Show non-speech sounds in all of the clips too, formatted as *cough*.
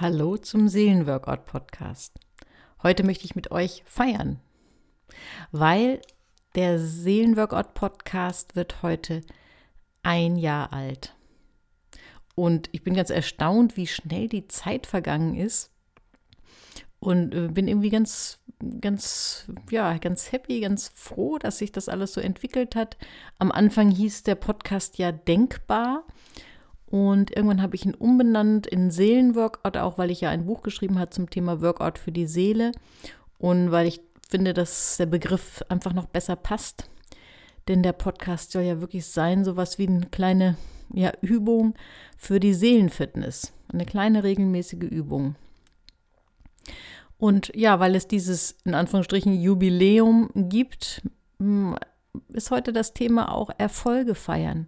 Hallo zum Seelenworkout Podcast. Heute möchte ich mit euch feiern, weil der Seelenworkout Podcast wird heute ein Jahr alt. Und ich bin ganz erstaunt, wie schnell die Zeit vergangen ist. Und äh, bin irgendwie ganz, ganz, ja, ganz happy, ganz froh, dass sich das alles so entwickelt hat. Am Anfang hieß der Podcast ja Denkbar. Und irgendwann habe ich ihn umbenannt in Seelenworkout, auch weil ich ja ein Buch geschrieben habe zum Thema Workout für die Seele. Und weil ich finde, dass der Begriff einfach noch besser passt. Denn der Podcast soll ja wirklich sein, sowas wie eine kleine ja, Übung für die Seelenfitness. Eine kleine regelmäßige Übung. Und ja, weil es dieses in Anführungsstrichen Jubiläum gibt, ist heute das Thema auch Erfolge feiern.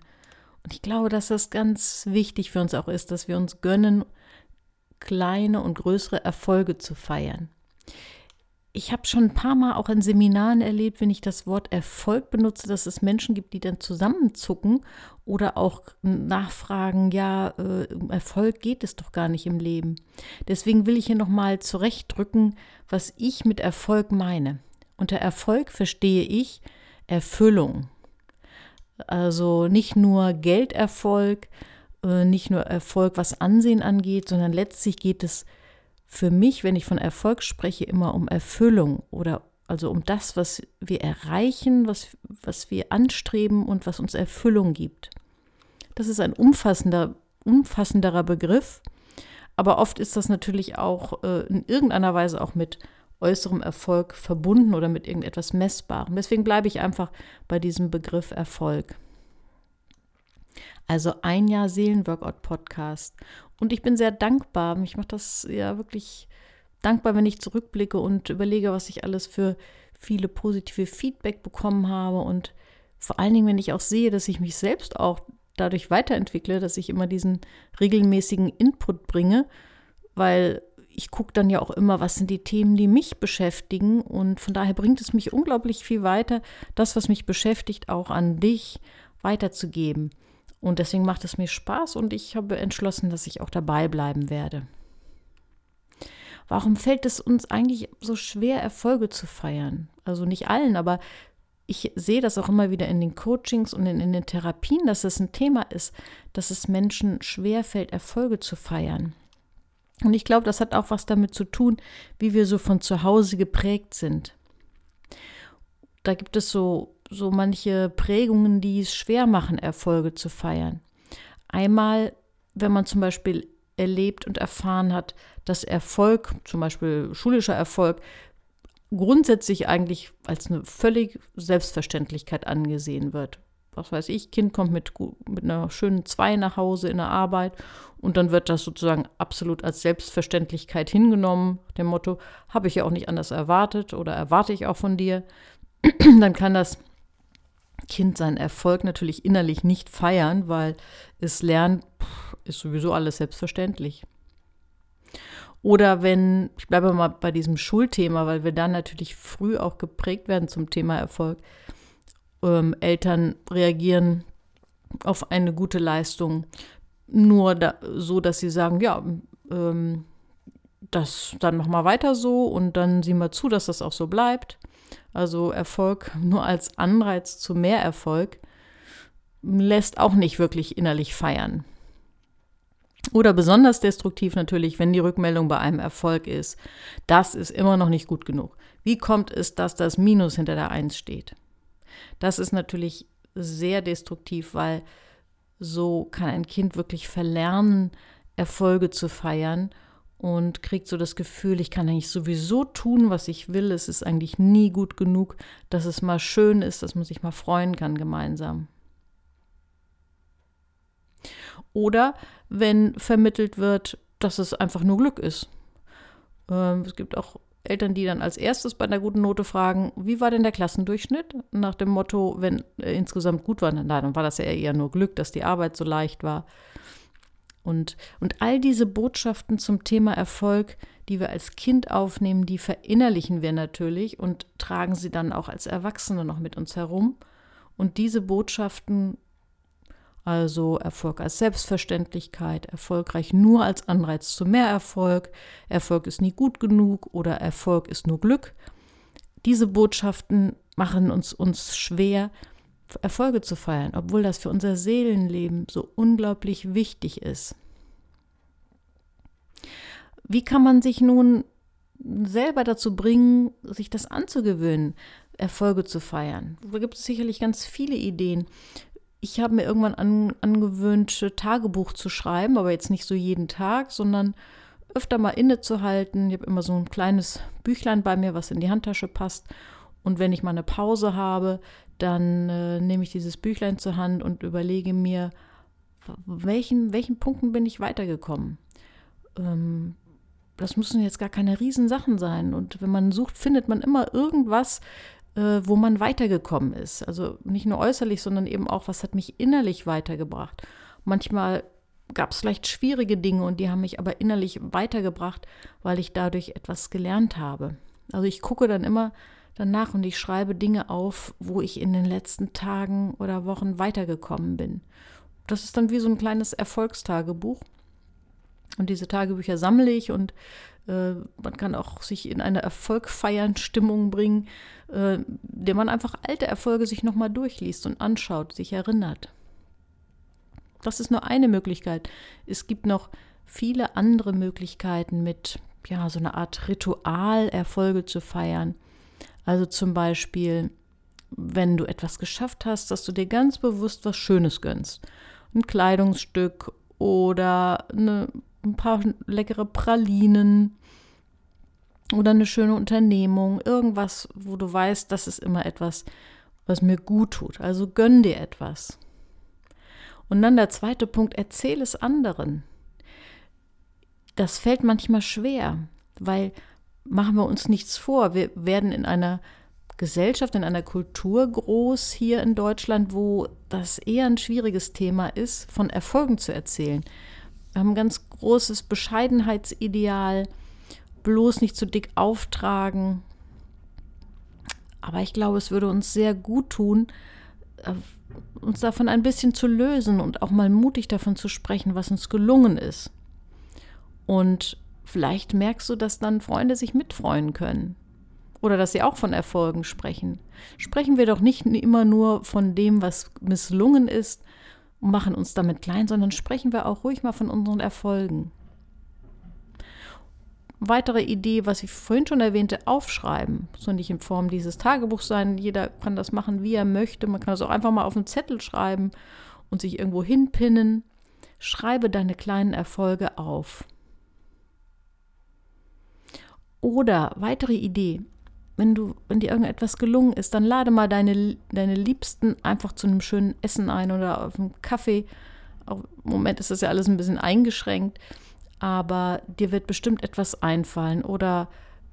Und ich glaube, dass das ganz wichtig für uns auch ist, dass wir uns gönnen, kleine und größere Erfolge zu feiern. Ich habe schon ein paar Mal auch in Seminaren erlebt, wenn ich das Wort Erfolg benutze, dass es Menschen gibt, die dann zusammenzucken oder auch nachfragen, ja, äh, Erfolg geht es doch gar nicht im Leben. Deswegen will ich hier nochmal zurechtdrücken, was ich mit Erfolg meine. Unter Erfolg verstehe ich Erfüllung, also nicht nur Gelderfolg, äh, nicht nur Erfolg, was Ansehen angeht, sondern letztlich geht es für mich, wenn ich von Erfolg spreche, immer um Erfüllung oder also um das, was wir erreichen, was, was wir anstreben und was uns Erfüllung gibt. Das ist ein umfassender, umfassenderer Begriff, aber oft ist das natürlich auch äh, in irgendeiner Weise auch mit äußerem Erfolg verbunden oder mit irgendetwas Messbarem. Deswegen bleibe ich einfach bei diesem Begriff Erfolg. Also ein Jahr Seelenworkout-Podcast. Und ich bin sehr dankbar. Mich macht das ja wirklich dankbar, wenn ich zurückblicke und überlege, was ich alles für viele positive Feedback bekommen habe. Und vor allen Dingen, wenn ich auch sehe, dass ich mich selbst auch dadurch weiterentwickle, dass ich immer diesen regelmäßigen Input bringe, weil ich gucke dann ja auch immer, was sind die Themen, die mich beschäftigen. Und von daher bringt es mich unglaublich viel weiter, das, was mich beschäftigt, auch an dich weiterzugeben. Und deswegen macht es mir Spaß und ich habe entschlossen, dass ich auch dabei bleiben werde. Warum fällt es uns eigentlich so schwer, Erfolge zu feiern? Also nicht allen, aber ich sehe das auch immer wieder in den Coachings und in, in den Therapien, dass es ein Thema ist, dass es Menschen schwer fällt, Erfolge zu feiern. Und ich glaube, das hat auch was damit zu tun, wie wir so von zu Hause geprägt sind. Da gibt es so, so manche Prägungen, die es schwer machen, Erfolge zu feiern. Einmal, wenn man zum Beispiel erlebt und erfahren hat, dass Erfolg, zum Beispiel schulischer Erfolg, grundsätzlich eigentlich als eine völlig Selbstverständlichkeit angesehen wird was weiß ich, Kind kommt mit, mit einer schönen Zwei nach Hause in der Arbeit und dann wird das sozusagen absolut als Selbstverständlichkeit hingenommen. Dem Motto, habe ich ja auch nicht anders erwartet oder erwarte ich auch von dir. *clears throat* dann kann das Kind seinen Erfolg natürlich innerlich nicht feiern, weil es lernt, ist sowieso alles selbstverständlich. Oder wenn, ich bleibe mal bei diesem Schulthema, weil wir dann natürlich früh auch geprägt werden zum Thema Erfolg ähm, Eltern reagieren auf eine gute Leistung nur da, so, dass sie sagen, ja, ähm, das dann noch mal weiter so und dann sieh mal zu, dass das auch so bleibt. Also Erfolg *laughs* nur als Anreiz zu mehr Erfolg lässt auch nicht wirklich innerlich feiern. Oder besonders destruktiv natürlich, wenn die Rückmeldung bei einem Erfolg ist. Das ist immer noch nicht gut genug. Wie kommt es, dass das Minus hinter der Eins steht? Das ist natürlich sehr destruktiv, weil so kann ein Kind wirklich verlernen, Erfolge zu feiern und kriegt so das Gefühl, ich kann eigentlich sowieso tun, was ich will. Es ist eigentlich nie gut genug, dass es mal schön ist, dass man sich mal freuen kann gemeinsam. Oder wenn vermittelt wird, dass es einfach nur Glück ist. Ähm, es gibt auch Eltern, die dann als erstes bei einer guten Note fragen, wie war denn der Klassendurchschnitt? Nach dem Motto, wenn äh, insgesamt gut war, dann war das ja eher nur Glück, dass die Arbeit so leicht war. Und, und all diese Botschaften zum Thema Erfolg, die wir als Kind aufnehmen, die verinnerlichen wir natürlich und tragen sie dann auch als Erwachsene noch mit uns herum. Und diese Botschaften Also Erfolg als Selbstverständlichkeit, erfolgreich nur als Anreiz zu mehr Erfolg, Erfolg ist nie gut genug oder Erfolg ist nur Glück. Diese Botschaften machen uns, uns schwer, Erfolge zu feiern, obwohl das für unser Seelenleben so unglaublich wichtig ist. Wie kann man sich nun selber dazu bringen, sich das anzugewöhnen, Erfolge zu feiern? Da gibt es sicherlich ganz viele Ideen. Ich habe mir irgendwann an, angewöhnt, Tagebuch zu schreiben, aber jetzt nicht so jeden Tag, sondern öfter mal innezuhalten. Ich habe immer so ein kleines Büchlein bei mir, was in die Handtasche passt. Und wenn ich mal eine Pause habe, dann äh, nehme ich dieses Büchlein zur Hand und überlege mir, welchen, welchen Punkten bin ich weitergekommen. Ähm, das müssen jetzt gar keine Riesensachen sein. Und wenn man sucht, findet man immer irgendwas, wo man weitergekommen ist. Also nicht nur äußerlich, sondern eben auch, was hat mich innerlich weitergebracht. Manchmal gab es vielleicht schwierige Dinge und die haben mich aber innerlich weitergebracht, weil ich dadurch etwas gelernt habe. Also ich gucke dann immer danach und ich schreibe Dinge auf, wo ich in den letzten Tagen oder Wochen weitergekommen bin. Das ist dann wie so ein kleines Erfolgstagebuch. Und diese Tagebücher sammle ich und äh, man kann auch sich in eine Erfolgfeiern Stimmung bringen, äh, indem man einfach alte Erfolge sich nochmal durchliest und anschaut, sich erinnert. Das ist nur eine Möglichkeit. Es gibt noch viele andere Möglichkeiten mit ja, so einer Art Ritual Erfolge zu feiern. Also zum Beispiel, wenn du etwas geschafft hast, dass du dir ganz bewusst was Schönes gönnst. Ein Kleidungsstück oder eine ein paar leckere Pralinen oder eine schöne Unternehmung, irgendwas, wo du weißt, das ist immer etwas, was mir gut tut. Also gönn dir etwas. Und dann der zweite Punkt, erzähl es anderen. Das fällt manchmal schwer, weil machen wir uns nichts vor. Wir werden in einer Gesellschaft, in einer Kultur groß hier in Deutschland, wo das eher ein schwieriges Thema ist, von Erfolgen zu erzählen. Wir haben ein ganz großes Bescheidenheitsideal, bloß nicht zu dick auftragen. Aber ich glaube, es würde uns sehr gut tun, äh, uns davon ein bisschen zu lösen und auch mal mutig davon zu sprechen, was uns gelungen ist. Und vielleicht merkst du, dass dann Freunde sich mitfreuen können. Oder dass sie auch von Erfolgen sprechen. Sprechen wir doch nicht immer nur von dem, was misslungen ist, und machen uns damit klein, sondern sprechen wir auch ruhig mal von unseren Erfolgen. Weitere Idee, was ich vorhin schon erwähnte, aufschreiben. Soll nicht in Form dieses Tagebuchs sein. Jeder kann das machen, wie er möchte. Man kann das auch einfach mal auf einen Zettel schreiben und sich irgendwo hinpinnen. Schreibe deine kleinen Erfolge auf. Oder weitere Idee, wenn du, wenn dir irgendetwas gelungen ist, dann lade mal deine, deine Liebsten einfach zu einem schönen Essen ein oder auf einen Kaffee. Im Moment ist das ja alles ein bisschen eingeschränkt, aber dir wird bestimmt etwas einfallen oder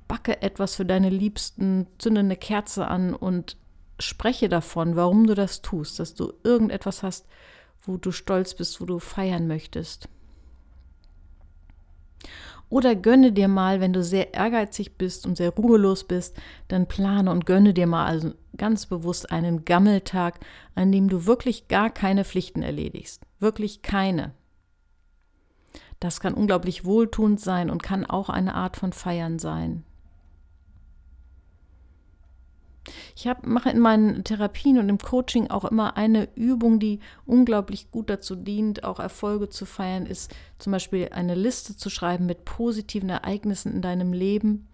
backe etwas für deine Liebsten, zünde eine Kerze an und spreche davon, warum du das tust, dass du irgendetwas hast, wo du stolz bist, wo du feiern möchtest. Oder gönne dir mal, wenn du sehr ehrgeizig bist und sehr ruhelos bist, dann plane und gönne dir mal also ganz bewusst einen Gammeltag, an dem du wirklich gar keine Pflichten erledigst. Wirklich keine. Das kann unglaublich wohltuend sein und kann auch eine Art von Feiern sein. Ich hab, mache in meinen Therapien und im Coaching auch immer eine Übung, die unglaublich gut dazu dient, auch Erfolge zu feiern, ist zum Beispiel eine Liste zu schreiben mit positiven Ereignissen in deinem Leben.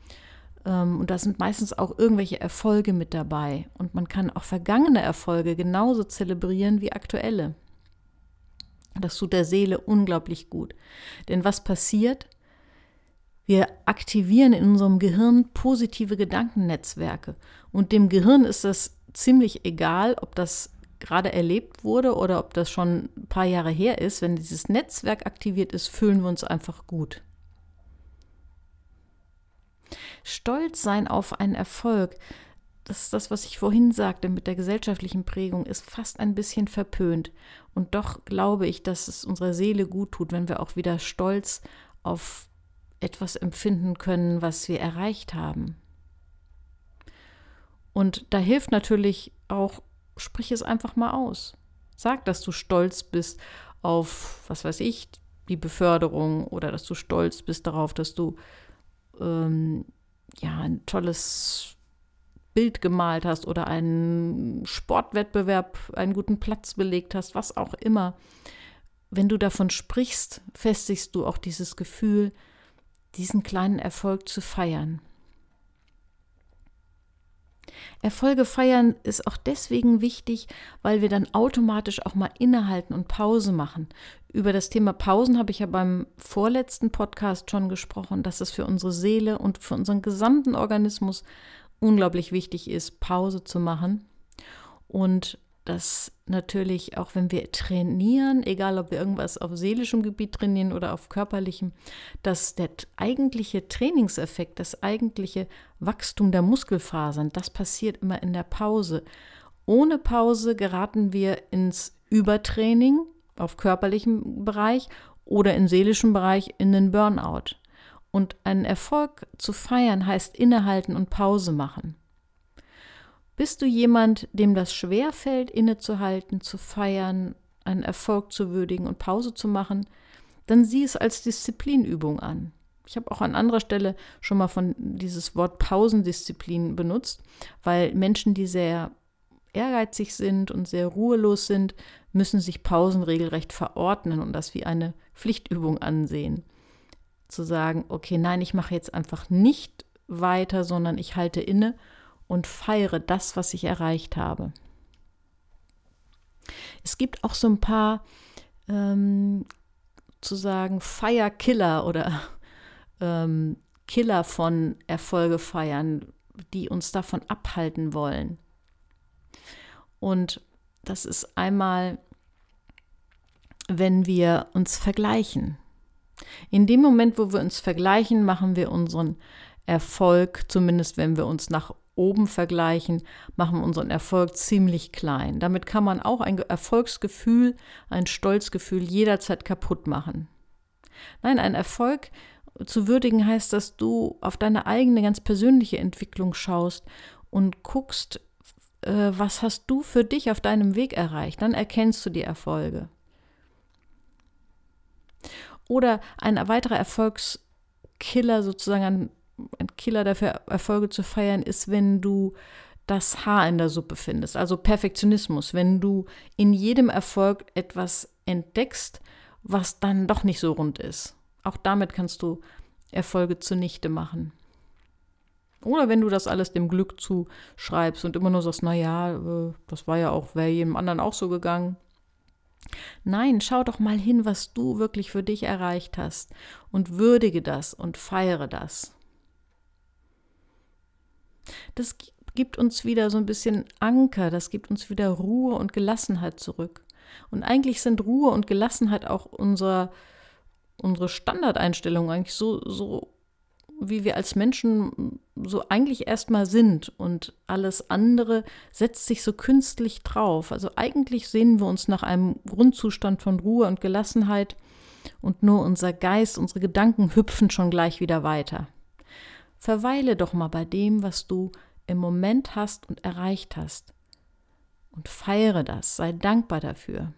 Ähm, und da sind meistens auch irgendwelche Erfolge mit dabei. Und man kann auch vergangene Erfolge genauso zelebrieren wie aktuelle. Das tut der Seele unglaublich gut. Denn was passiert? Wir aktivieren in unserem Gehirn positive Gedankennetzwerke. Und dem Gehirn ist das ziemlich egal, ob das gerade erlebt wurde oder ob das schon ein paar Jahre her ist. Wenn dieses Netzwerk aktiviert ist, fühlen wir uns einfach gut. Stolz sein auf einen Erfolg, das ist das, was ich vorhin sagte mit der gesellschaftlichen Prägung, ist fast ein bisschen verpönt. Und doch glaube ich, dass es unserer Seele gut tut, wenn wir auch wieder stolz auf etwas empfinden können, was wir erreicht haben. Und da hilft natürlich auch, sprich es einfach mal aus. Sag, dass du stolz bist auf, was weiß ich, die Beförderung oder dass du stolz bist darauf, dass du ähm, ja ein tolles Bild gemalt hast oder einen Sportwettbewerb, einen guten Platz belegt hast, was auch immer. Wenn du davon sprichst, festigst du auch dieses Gefühl, diesen kleinen Erfolg zu feiern. Erfolge feiern ist auch deswegen wichtig, weil wir dann automatisch auch mal innehalten und Pause machen. Über das Thema Pausen habe ich ja beim vorletzten Podcast schon gesprochen, dass es für unsere Seele und für unseren gesamten Organismus unglaublich wichtig ist, Pause zu machen. Und dass natürlich auch wenn wir trainieren, egal ob wir irgendwas auf seelischem Gebiet trainieren oder auf körperlichem, dass der eigentliche Trainingseffekt, das eigentliche Wachstum der Muskelfasern, das passiert immer in der Pause. Ohne Pause geraten wir ins Übertraining auf körperlichem Bereich oder im seelischen Bereich in den Burnout. Und einen Erfolg zu feiern heißt innehalten und Pause machen. Bist du jemand, dem das schwer fällt, innezuhalten, zu feiern, einen Erfolg zu würdigen und Pause zu machen, dann sieh es als Disziplinübung an. Ich habe auch an anderer Stelle schon mal von dieses Wort Pausendisziplin benutzt, weil Menschen, die sehr ehrgeizig sind und sehr ruhelos sind, müssen sich Pausen regelrecht verordnen und das wie eine Pflichtübung ansehen. Zu sagen, okay, nein, ich mache jetzt einfach nicht weiter, sondern ich halte inne und feiere das, was ich erreicht habe. Es gibt auch so ein paar ähm, zu sagen Feierkiller oder *laughs* ähm, Killer von Erfolge feiern, die uns davon abhalten wollen. Und das ist einmal, wenn wir uns vergleichen. In dem Moment, wo wir uns vergleichen, machen wir unseren Erfolg, zumindest wenn wir uns nach oben vergleichen, machen unseren Erfolg ziemlich klein. Damit kann man auch ein Erfolgsgefühl, ein Stolzgefühl jederzeit kaputt machen. Nein, ein Erfolg zu würdigen heißt, dass du auf deine eigene ganz persönliche Entwicklung schaust und guckst, äh, was hast du für dich auf deinem Weg erreicht. Dann erkennst du die Erfolge. Oder ein weiterer Erfolgskiller sozusagen, ein Killer dafür, Erfolge zu feiern, ist, wenn du das Haar in der Suppe findest, also Perfektionismus, wenn du in jedem Erfolg etwas entdeckst, was dann doch nicht so rund ist. Auch damit kannst du Erfolge zunichte machen. Oder wenn du das alles dem Glück zuschreibst und immer nur sagst, naja, äh, das war ja auch, wäre jedem anderen auch so gegangen. Nein, schau doch mal hin, was du wirklich für dich erreicht hast und würdige das und feiere das. Das gibt uns wieder so ein bisschen Anker, das gibt uns wieder Ruhe und Gelassenheit zurück. Und eigentlich sind Ruhe und Gelassenheit auch unser, unsere Standardeinstellung, eigentlich so, so wie wir als Menschen so eigentlich erstmal sind und alles andere setzt sich so künstlich drauf. Also eigentlich sehen wir uns nach einem Grundzustand von Ruhe und Gelassenheit und nur unser Geist, unsere Gedanken hüpfen schon gleich wieder weiter. Verweile doch mal bei dem, was du im Moment hast und erreicht hast. Und feiere das, sei dankbar dafür.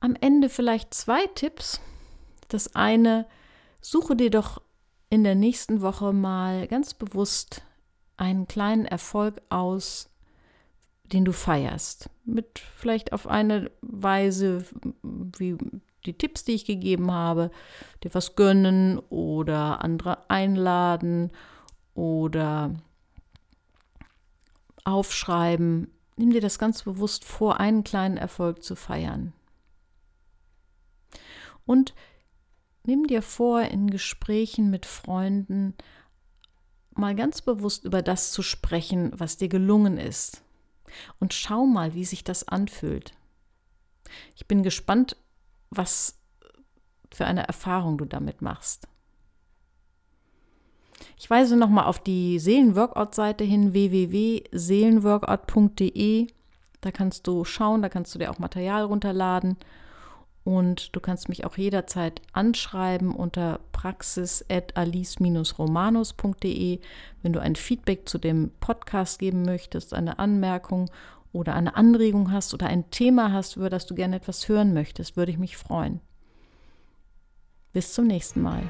Am Ende vielleicht zwei Tipps. Das eine, suche dir doch in der nächsten Woche mal ganz bewusst einen kleinen Erfolg aus, den du feierst. Mit vielleicht auf eine Weise, wie die Tipps, die ich gegeben habe, dir was gönnen oder andere einladen oder aufschreiben. Nimm dir das ganz bewusst vor, einen kleinen Erfolg zu feiern. Und nimm dir vor, in Gesprächen mit Freunden mal ganz bewusst über das zu sprechen, was dir gelungen ist. Und schau mal, wie sich das anfühlt. Ich bin gespannt, was für eine Erfahrung du damit machst. Ich weise nochmal auf die Seelenworkout-Seite hin, www.seelenworkout.de. Da kannst du schauen, da kannst du dir auch Material runterladen. Und du kannst mich auch jederzeit anschreiben unter praxis.alice-romanus.de, wenn du ein Feedback zu dem Podcast geben möchtest, eine Anmerkung oder eine Anregung hast oder ein Thema hast, über das du gerne etwas hören möchtest, würde ich mich freuen. Bis zum nächsten Mal.